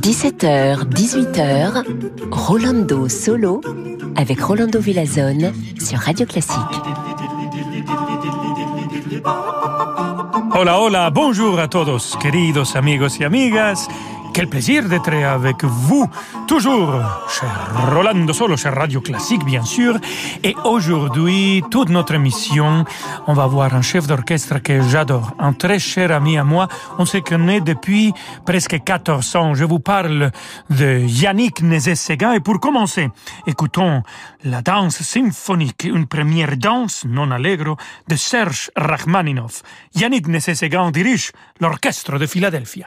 17h, 18h, Rolando Solo avec Rolando Villazone sur Radio Classique. Hola, hola, bonjour à todos, queridos amigos y amigas. Quel plaisir d'être avec vous, toujours, cher Rolando Solo, cher Radio Classique, bien sûr. Et aujourd'hui, toute notre émission, on va voir un chef d'orchestre que j'adore, un très cher ami à moi. On se connaît depuis presque 14 ans. Je vous parle de Yannick Nézet-Séguin. Et pour commencer, écoutons la danse symphonique, une première danse non allegro de Serge Rachmaninov. Yannick Nézet-Séguin dirige l'orchestre de Philadelphie.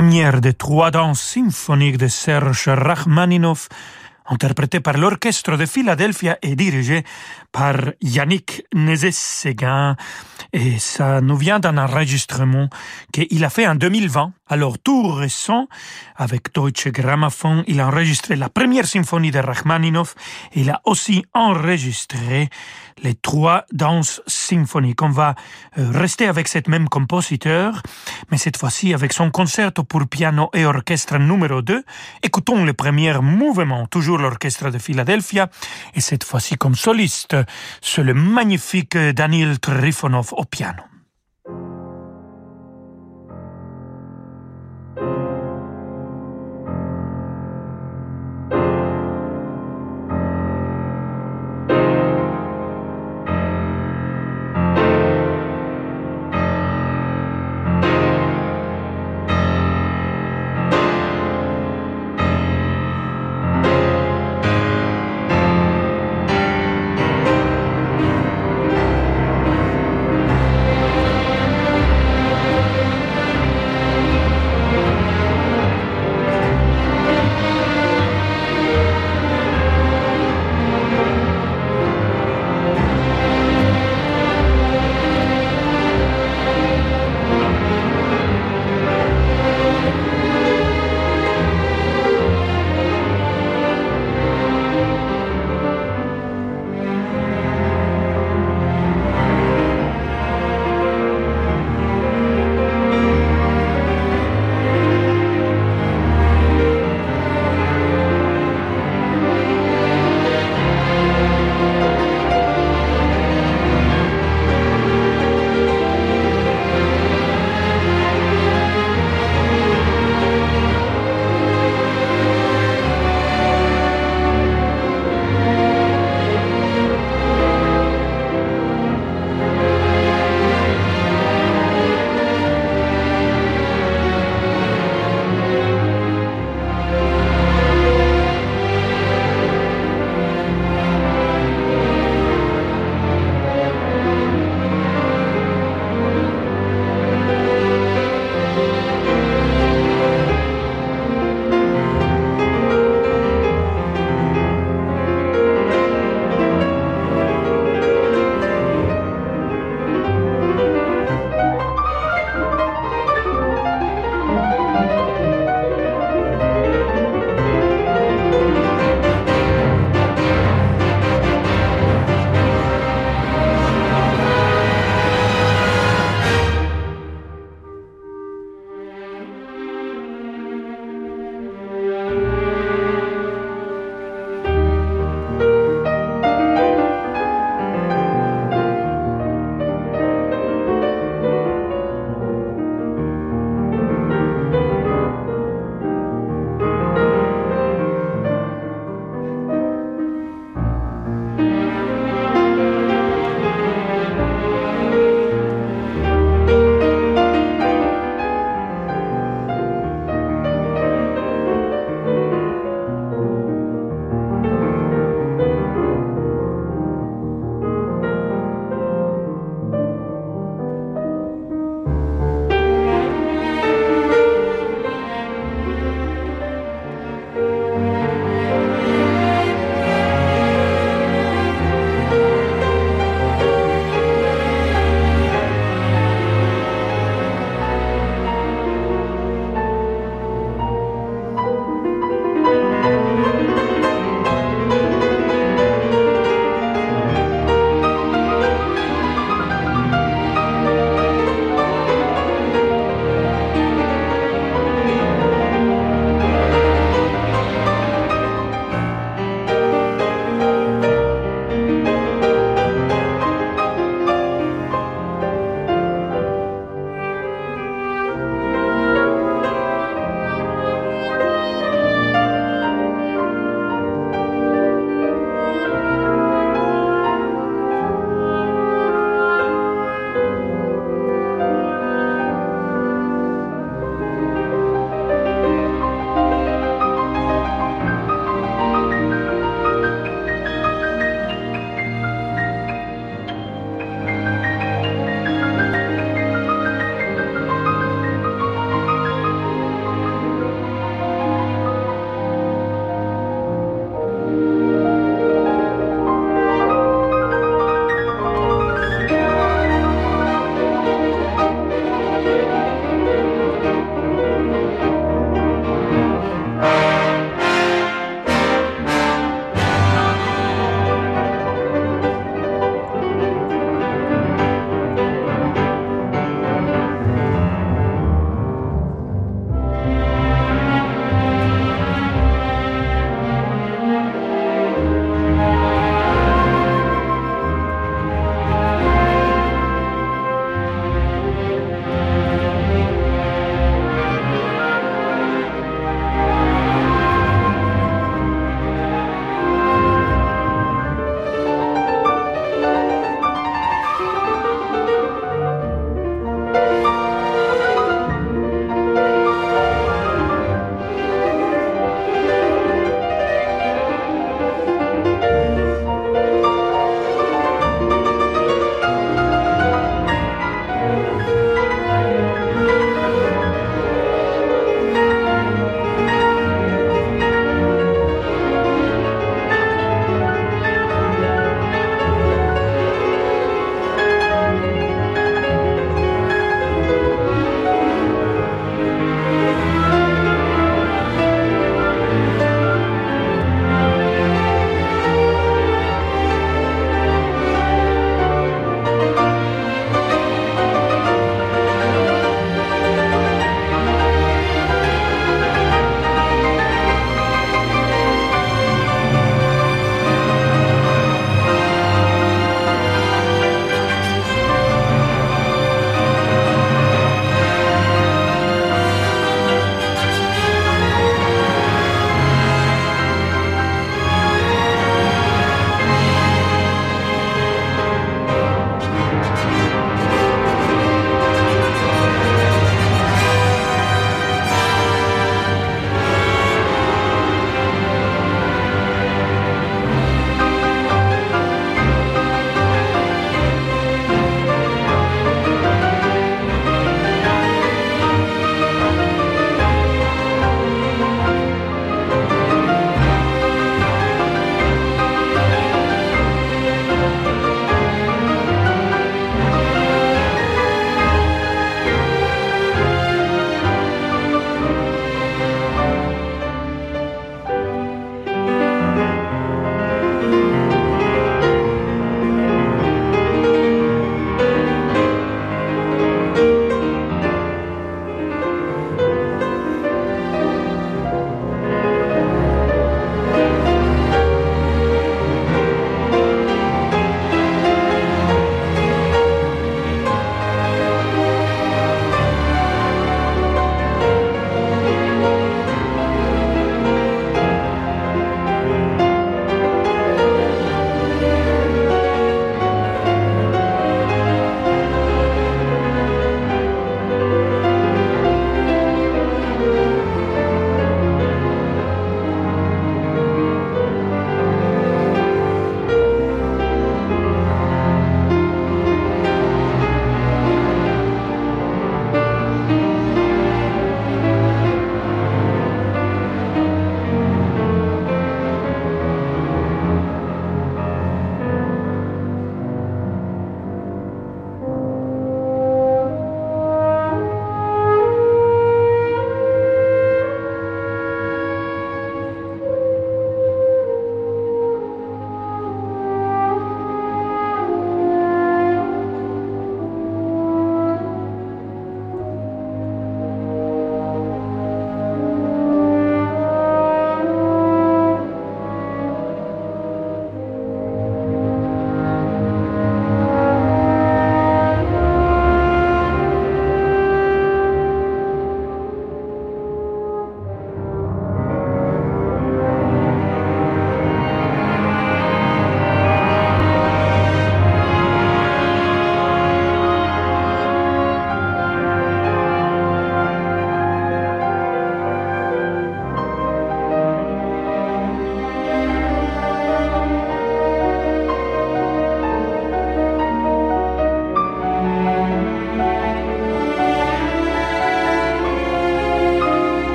Première des trois danses symphoniques de Serge Rachmaninoff, interprétée par l'orchestre de Philadelphia et dirigée par Yannick Nézet-Séguin. Et ça nous vient d'un enregistrement qu'il a fait en 2020. Alors, tout récent, avec Deutsche Grammophon, il a enregistré la première symphonie de Rachmaninoff. Il a aussi enregistré les trois danses symphoniques. On va euh, rester avec cette même compositeur, mais cette fois-ci avec son concerto pour piano et orchestre numéro 2. Écoutons le premier mouvement, toujours l'orchestre de Philadelphia, et cette fois-ci comme soliste, c'est le magnifique Daniel Trifonov au piano.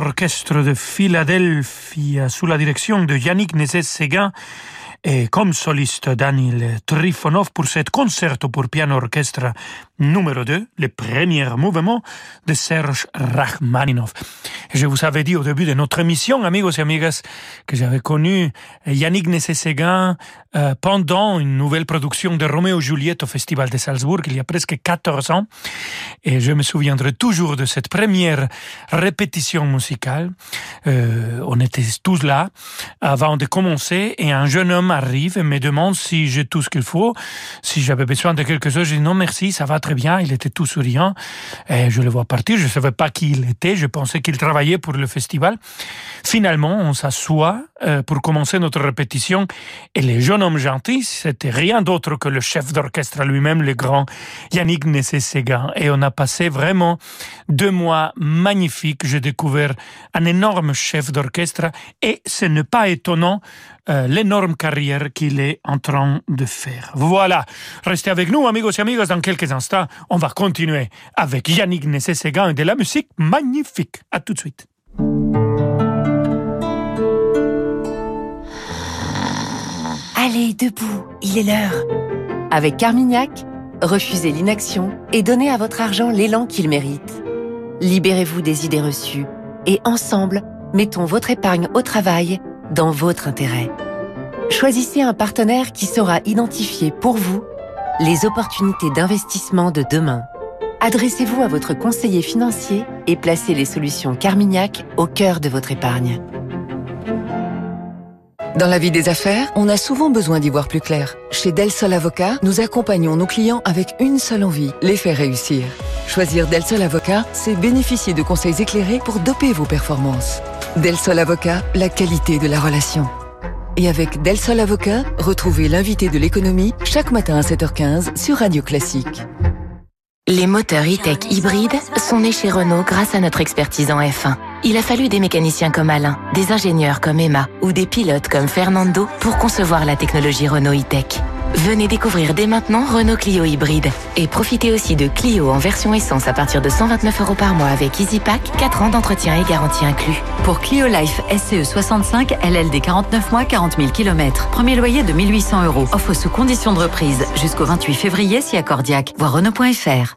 L'orchestre de Philadelphie sous la direction de Yannick Nézet-Séguin et comme soliste Daniel Trifonov pour cet concerto pour piano orchestre numéro 2, le premier mouvement de Serge Rachmaninov. je vous avais dit au début de notre émission, amigos et amigas, que j'avais connu Yannick Nézet-Séguin euh, pendant une nouvelle production de Roméo Juliette au Festival de Salzbourg il y a presque 14 ans. Et je me souviendrai toujours de cette première répétition musicale. Euh, on était tous là avant de commencer et un jeune homme arrive et me demande si j'ai tout ce qu'il faut, si j'avais besoin de quelque chose. Je dis non merci, ça va très bien. Il était tout souriant et je le vois partir. Je ne savais pas qui il était. Je pensais qu'il travaillait pour le festival. Finalement, on s'assoit euh, pour commencer notre répétition et les jeunes hommes gentils, c'était rien d'autre que le chef d'orchestre lui-même, le grand Yannick Nessé-Séguin. Et on a passé vraiment deux mois magnifiques. J'ai découvert un énorme chef d'orchestre et ce n'est pas étonnant euh, l'énorme carrière qu'il est en train de faire. Voilà. Restez avec nous, amigos et amigas. Dans quelques instants, on va continuer avec Yannick Nessé-Séguin et de la musique magnifique. À tout de suite. Allez, debout, il est l'heure. Avec Carmignac, refusez l'inaction et donnez à votre argent l'élan qu'il mérite. Libérez-vous des idées reçues et ensemble, mettons votre épargne au travail dans votre intérêt. Choisissez un partenaire qui saura identifier pour vous les opportunités d'investissement de demain. Adressez-vous à votre conseiller financier et placez les solutions Carmignac au cœur de votre épargne. Dans la vie des affaires, on a souvent besoin d'y voir plus clair. Chez Del Sol Avocat, nous accompagnons nos clients avec une seule envie, les faire réussir. Choisir Del Sol Avocat, c'est bénéficier de conseils éclairés pour doper vos performances. Del Sol Avocat, la qualité de la relation. Et avec Del Sol Avocat, retrouvez l'invité de l'économie chaque matin à 7h15 sur Radio Classique. Les moteurs e-tech hybrides sont nés chez Renault grâce à notre expertise en F1. Il a fallu des mécaniciens comme Alain, des ingénieurs comme Emma ou des pilotes comme Fernando pour concevoir la technologie Renault e-tech. Venez découvrir dès maintenant Renault Clio hybride et profitez aussi de Clio en version essence à partir de 129 euros par mois avec EasyPack, 4 ans d'entretien et garantie inclus. Pour Clio Life SCE 65, LLD 49 mois, 40 000 km. Premier loyer de 1800 euros. Offre sous condition de reprise jusqu'au 28 février si accordiaque. Voir Renault.fr.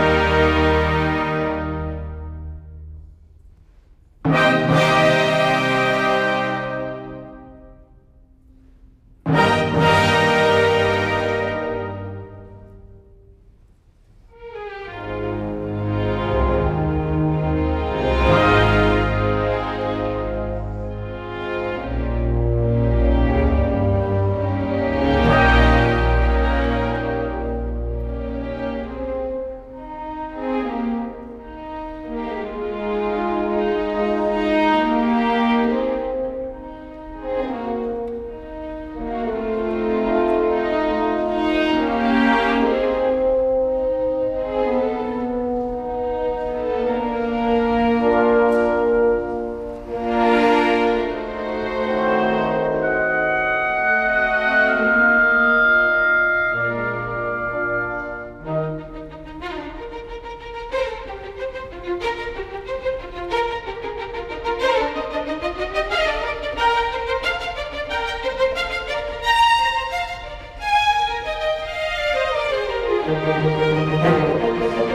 Música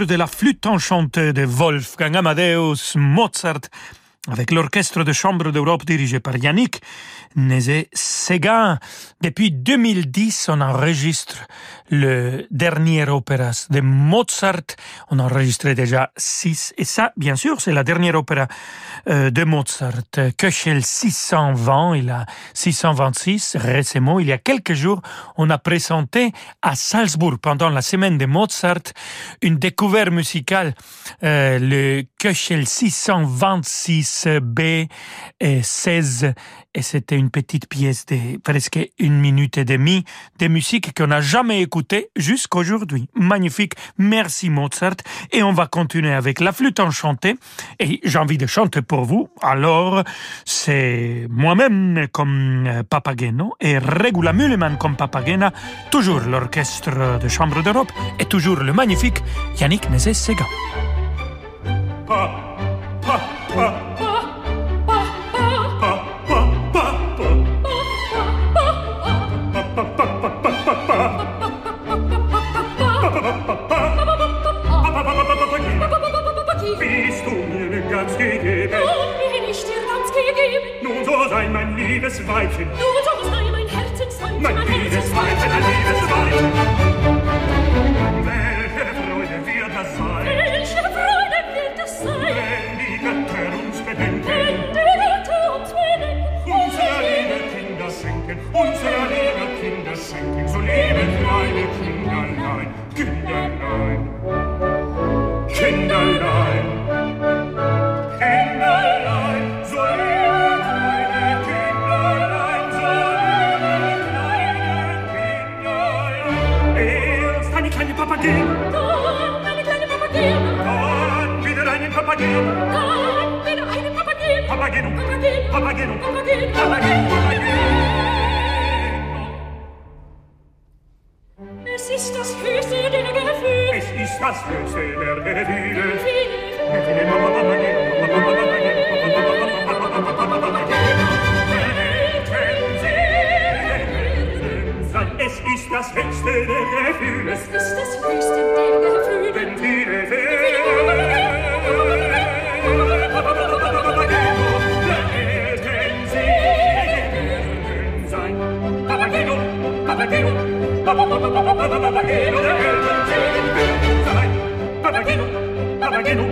de la flûte enchantée de Wolfgang Amadeus Mozart avec l'orchestre de chambre d'Europe dirigé par Yannick Nézet-Séguin. Depuis 2010, on enregistre le dernier opéra de Mozart. On a enregistré déjà six. Et ça, bien sûr, c'est la dernière opéra euh, de Mozart. Köchel 620, il a 626. Récemment, il y a quelques jours, on a présenté à Salzbourg, pendant la semaine de Mozart, une découverte musicale, euh, le Köchel 626B et 16 et c'était une petite pièce de presque une minute et demie de musique qu'on n'a jamais écoutée jusqu'aujourd'hui. Magnifique. Merci Mozart. Et on va continuer avec la flûte enchantée. Et j'ai envie de chanter pour vous. Alors, c'est moi-même comme euh, Papageno et Regula Mühlemann comme Papagena. Toujours l'orchestre de chambre d'Europe et toujours le magnifique Yannick Nézet-Séguin. survive him. Papagei. Meine kleine Papagei. Dort, wieder eine Papagei. Dort, wieder eine Papagei. Papagei, Papagei, Papagei, Papagei, Papagei, Es ist das höchste der Gefühle. Es ist das höchste der Gefühle. Gefühle. das höchste der Gefühle. Es ist das höchste der Gefühle. Wenn die Papageno, Papageno, Papageno, der Eltern sein. Papageno, Papageno,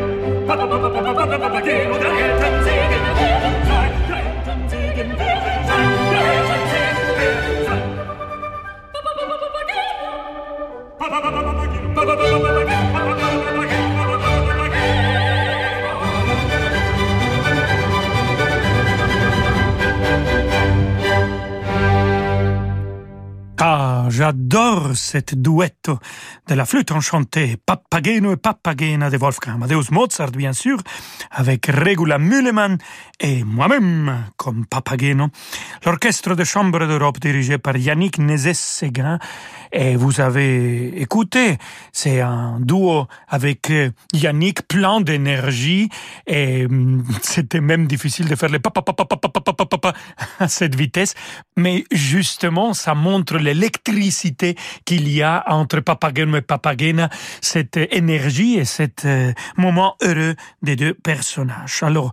Papageno, der Eltern sein. J'adore cette duetto de la flûte enchantée Papageno et Papagena de Wolfgang Amadeus Mozart, bien sûr, avec Regula Mühlemann et moi-même comme Papageno. L'orchestre de chambre d'Europe dirigé par Yannick Nézet-Séguin. Et vous avez écouté, c'est un duo avec euh, Yannick plein d'énergie et hum, c'était même difficile de faire les vitesse. Mais justement, ça montre l'électricité Papageno et Papagena, cette énergie et cet euh, moment heureux des deux personnages. Alors,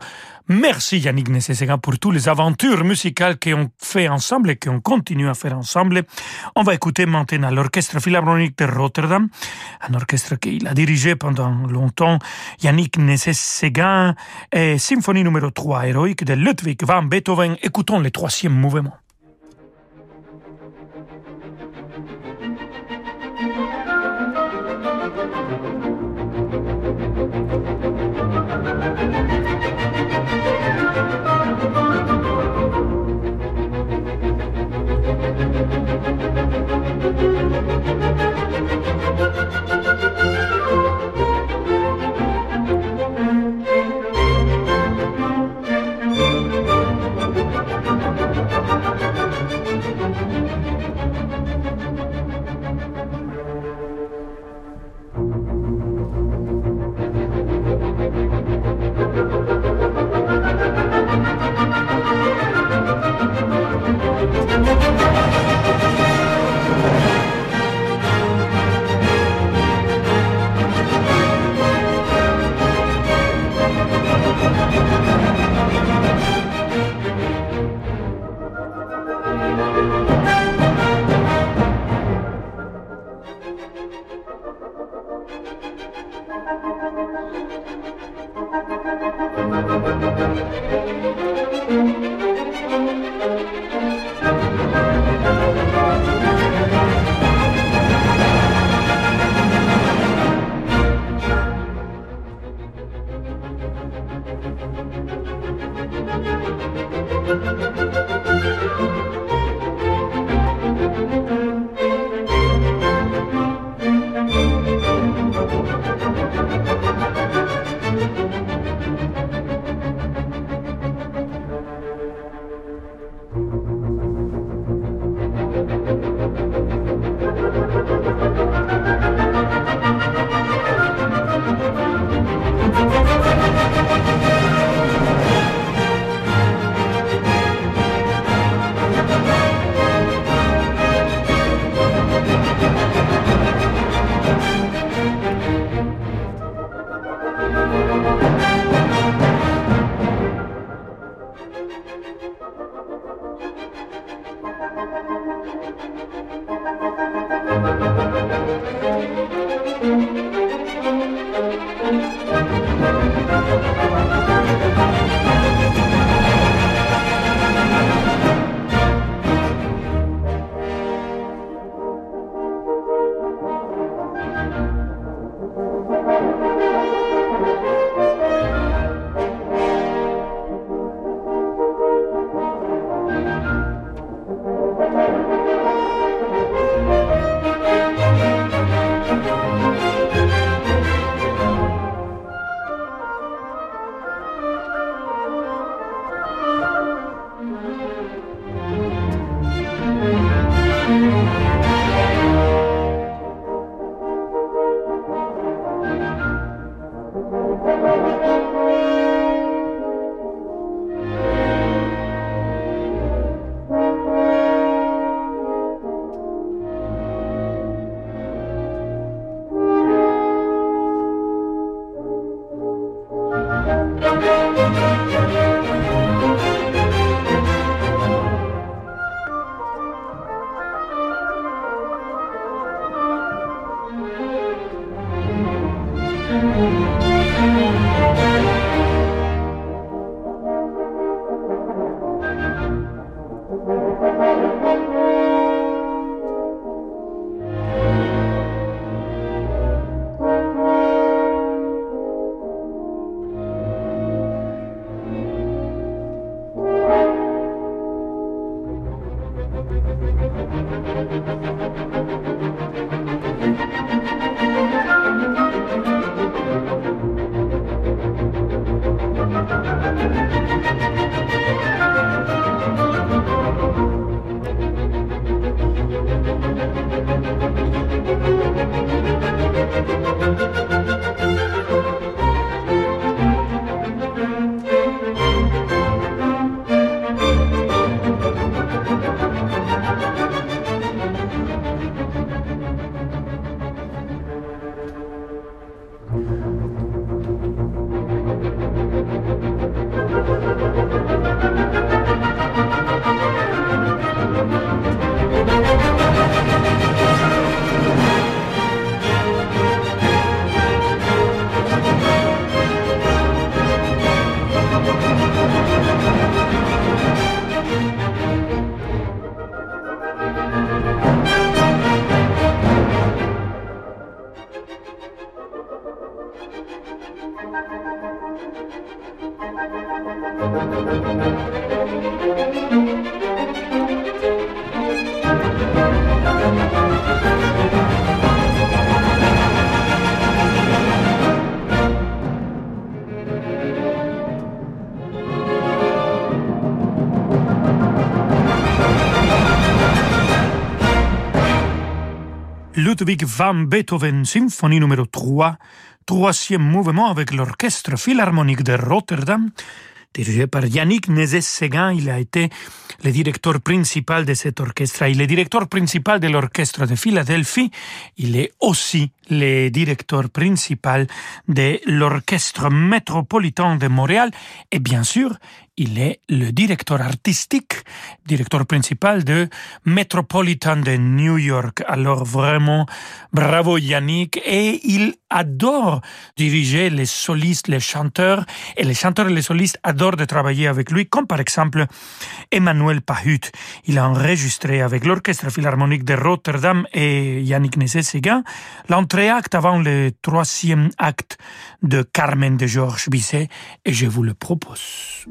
Merci Yannick Nécessaire pour toutes les aventures musicales qu'on fait ensemble et qu'on continue à faire ensemble. On va écouter maintenant l'Orchestre Philharmonique de Rotterdam, un orchestre qu'il a dirigé pendant longtemps, Yannick Nécessaire, et Symphonie numéro 3 héroïque de Ludwig van Beethoven. Écoutons le troisième mouvement. Ludwig van Beethoven, symphonie numéro 3, troisième mouvement avec l'Orchestre Philharmonique de Rotterdam, dirigé par Yannick Nézet-Séguin. Il a été le directeur principal de cet orchestre. Il est directeur principal de l'Orchestre de Philadelphie. Il est aussi le directeur principal de l'Orchestre métropolitain de Montréal. Et bien sûr, il est le directeur artistique, directeur principal de Metropolitan de New York. Alors vraiment, bravo Yannick. Et il adore diriger les solistes, les chanteurs. Et les chanteurs et les solistes adorent de travailler avec lui, comme par exemple Emmanuel Pahut. Il a enregistré avec l'Orchestre Philharmonique de Rotterdam et Yannick Nézet-Séguin l'entrée-acte avant le troisième acte de Carmen de Georges Bizet et je vous le propose.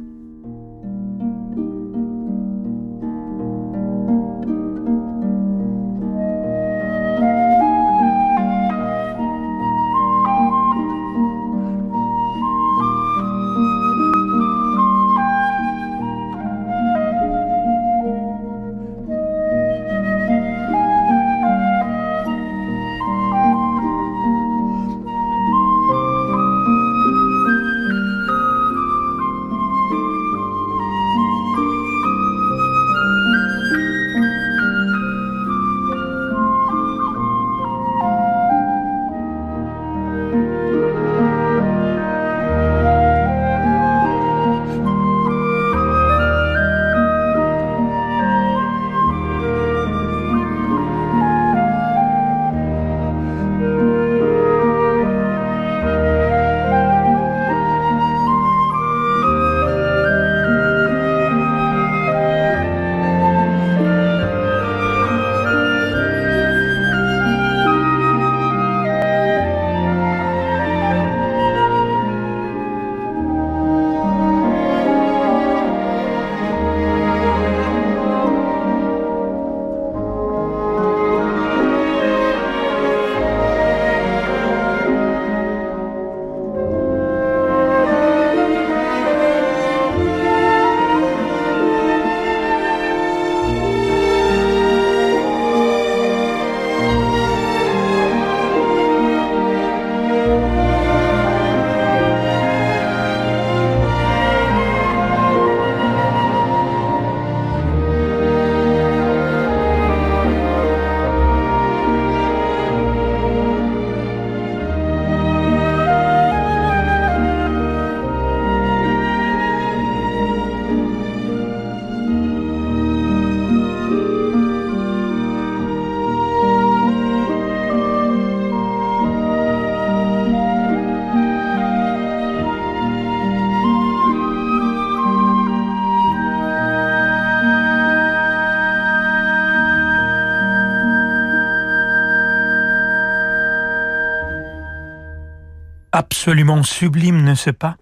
Absolument sublime, ne ce pas?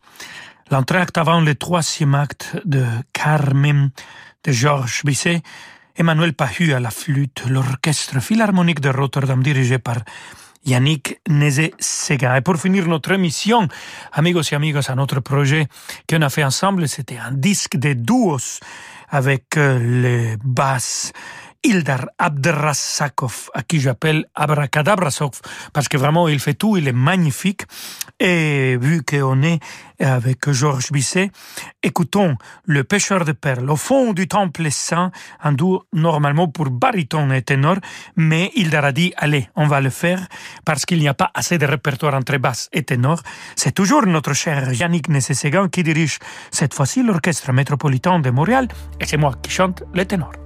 L'entracte avant le troisième acte de Carmen de Georges Bizet, Emmanuel Pahu à la flûte, l'orchestre philharmonique de Rotterdam dirigé par Yannick Nézé-Séguin. Et pour finir notre émission, amigos et amigas, à notre projet qu'on a fait ensemble, c'était un disque de duos avec euh, les basses Ildar Abdrasakov, à qui j'appelle Abracadabrasov, parce que vraiment il fait tout, il est magnifique. Et vu qu'on est avec Georges Bisset, écoutons Le pêcheur de perles au fond du temple saint, un duo normalement pour baryton et ténor, mais Ildar a dit, allez, on va le faire, parce qu'il n'y a pas assez de répertoire entre basse et ténor. C'est toujours notre cher Yannick Nessesegan qui dirige cette fois-ci l'orchestre métropolitain de Montréal, et c'est moi qui chante le ténor.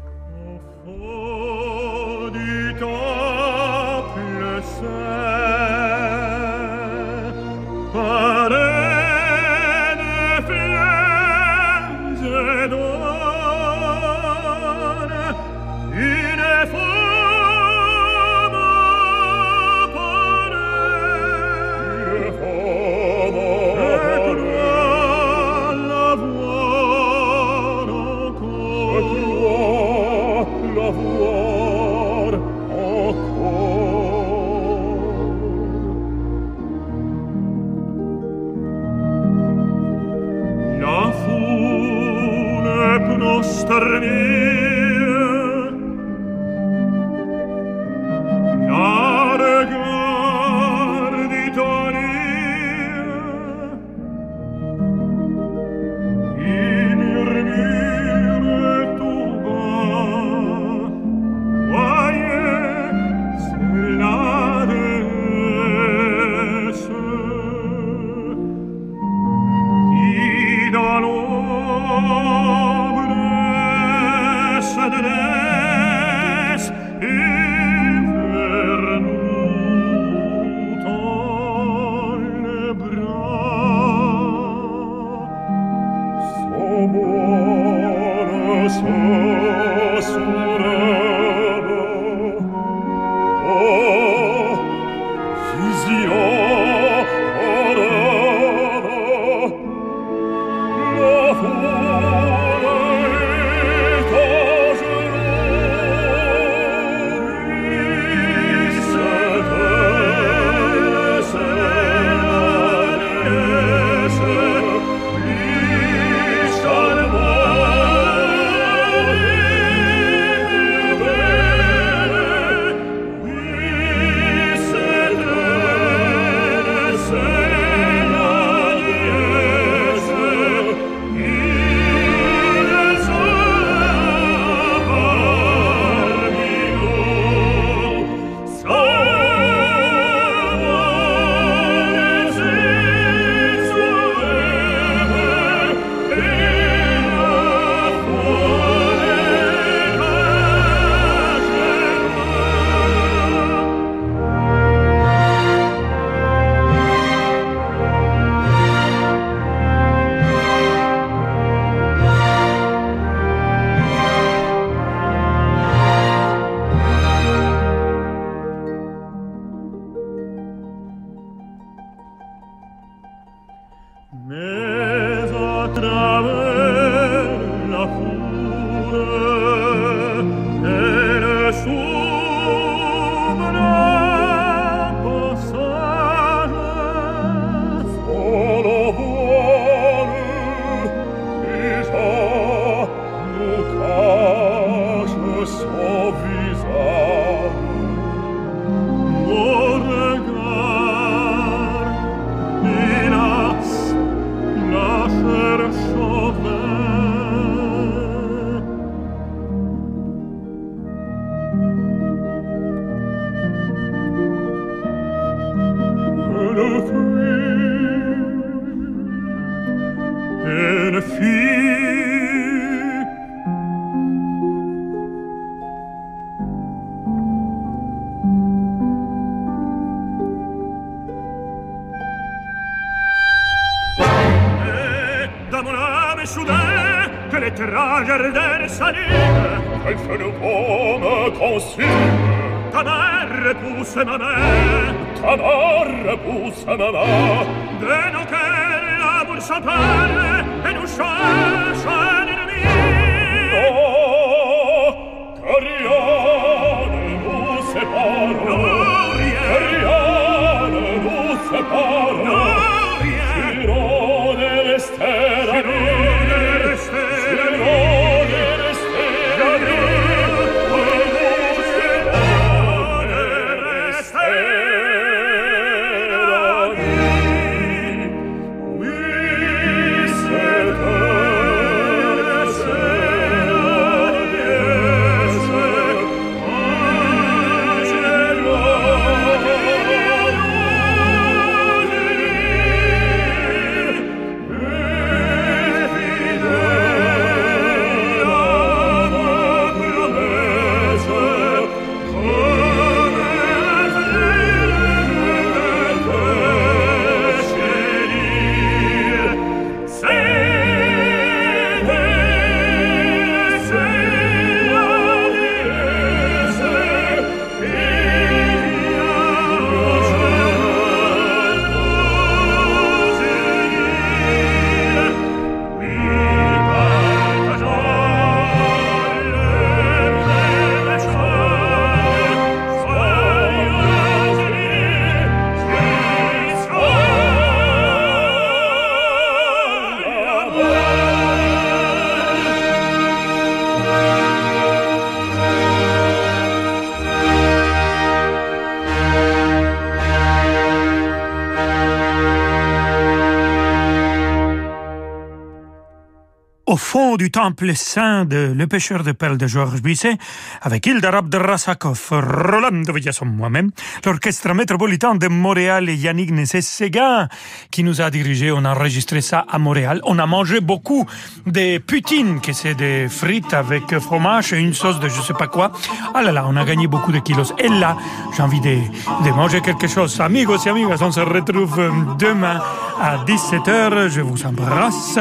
Du temple saint de Le pêcheur de perles de Georges Bizet, avec Hilda Rabdrasakov, Rolando Villasson, moi-même, l'orchestre métropolitain de Montréal et Yannick Nessé-Séguin, qui nous a dirigé. On a enregistré ça à Montréal. On a mangé beaucoup des poutines, que c'est des frites avec fromage et une sauce de je sais pas quoi. Ah là là, on a gagné beaucoup de kilos. Et là, j'ai envie de, de manger quelque chose. Amigos et amigas, on se retrouve demain à 17h. Je vous embrasse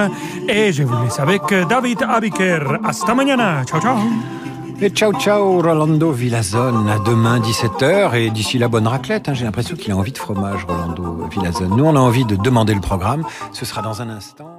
et je vous laisse avec David Abiker. Hasta mañana. Ciao, ciao. Et ciao ciao Rolando Villazone, à demain 17h et d'ici la bonne raclette, hein, j'ai l'impression qu'il a envie de fromage Rolando Villazone. Nous on a envie de demander le programme, ce sera dans un instant.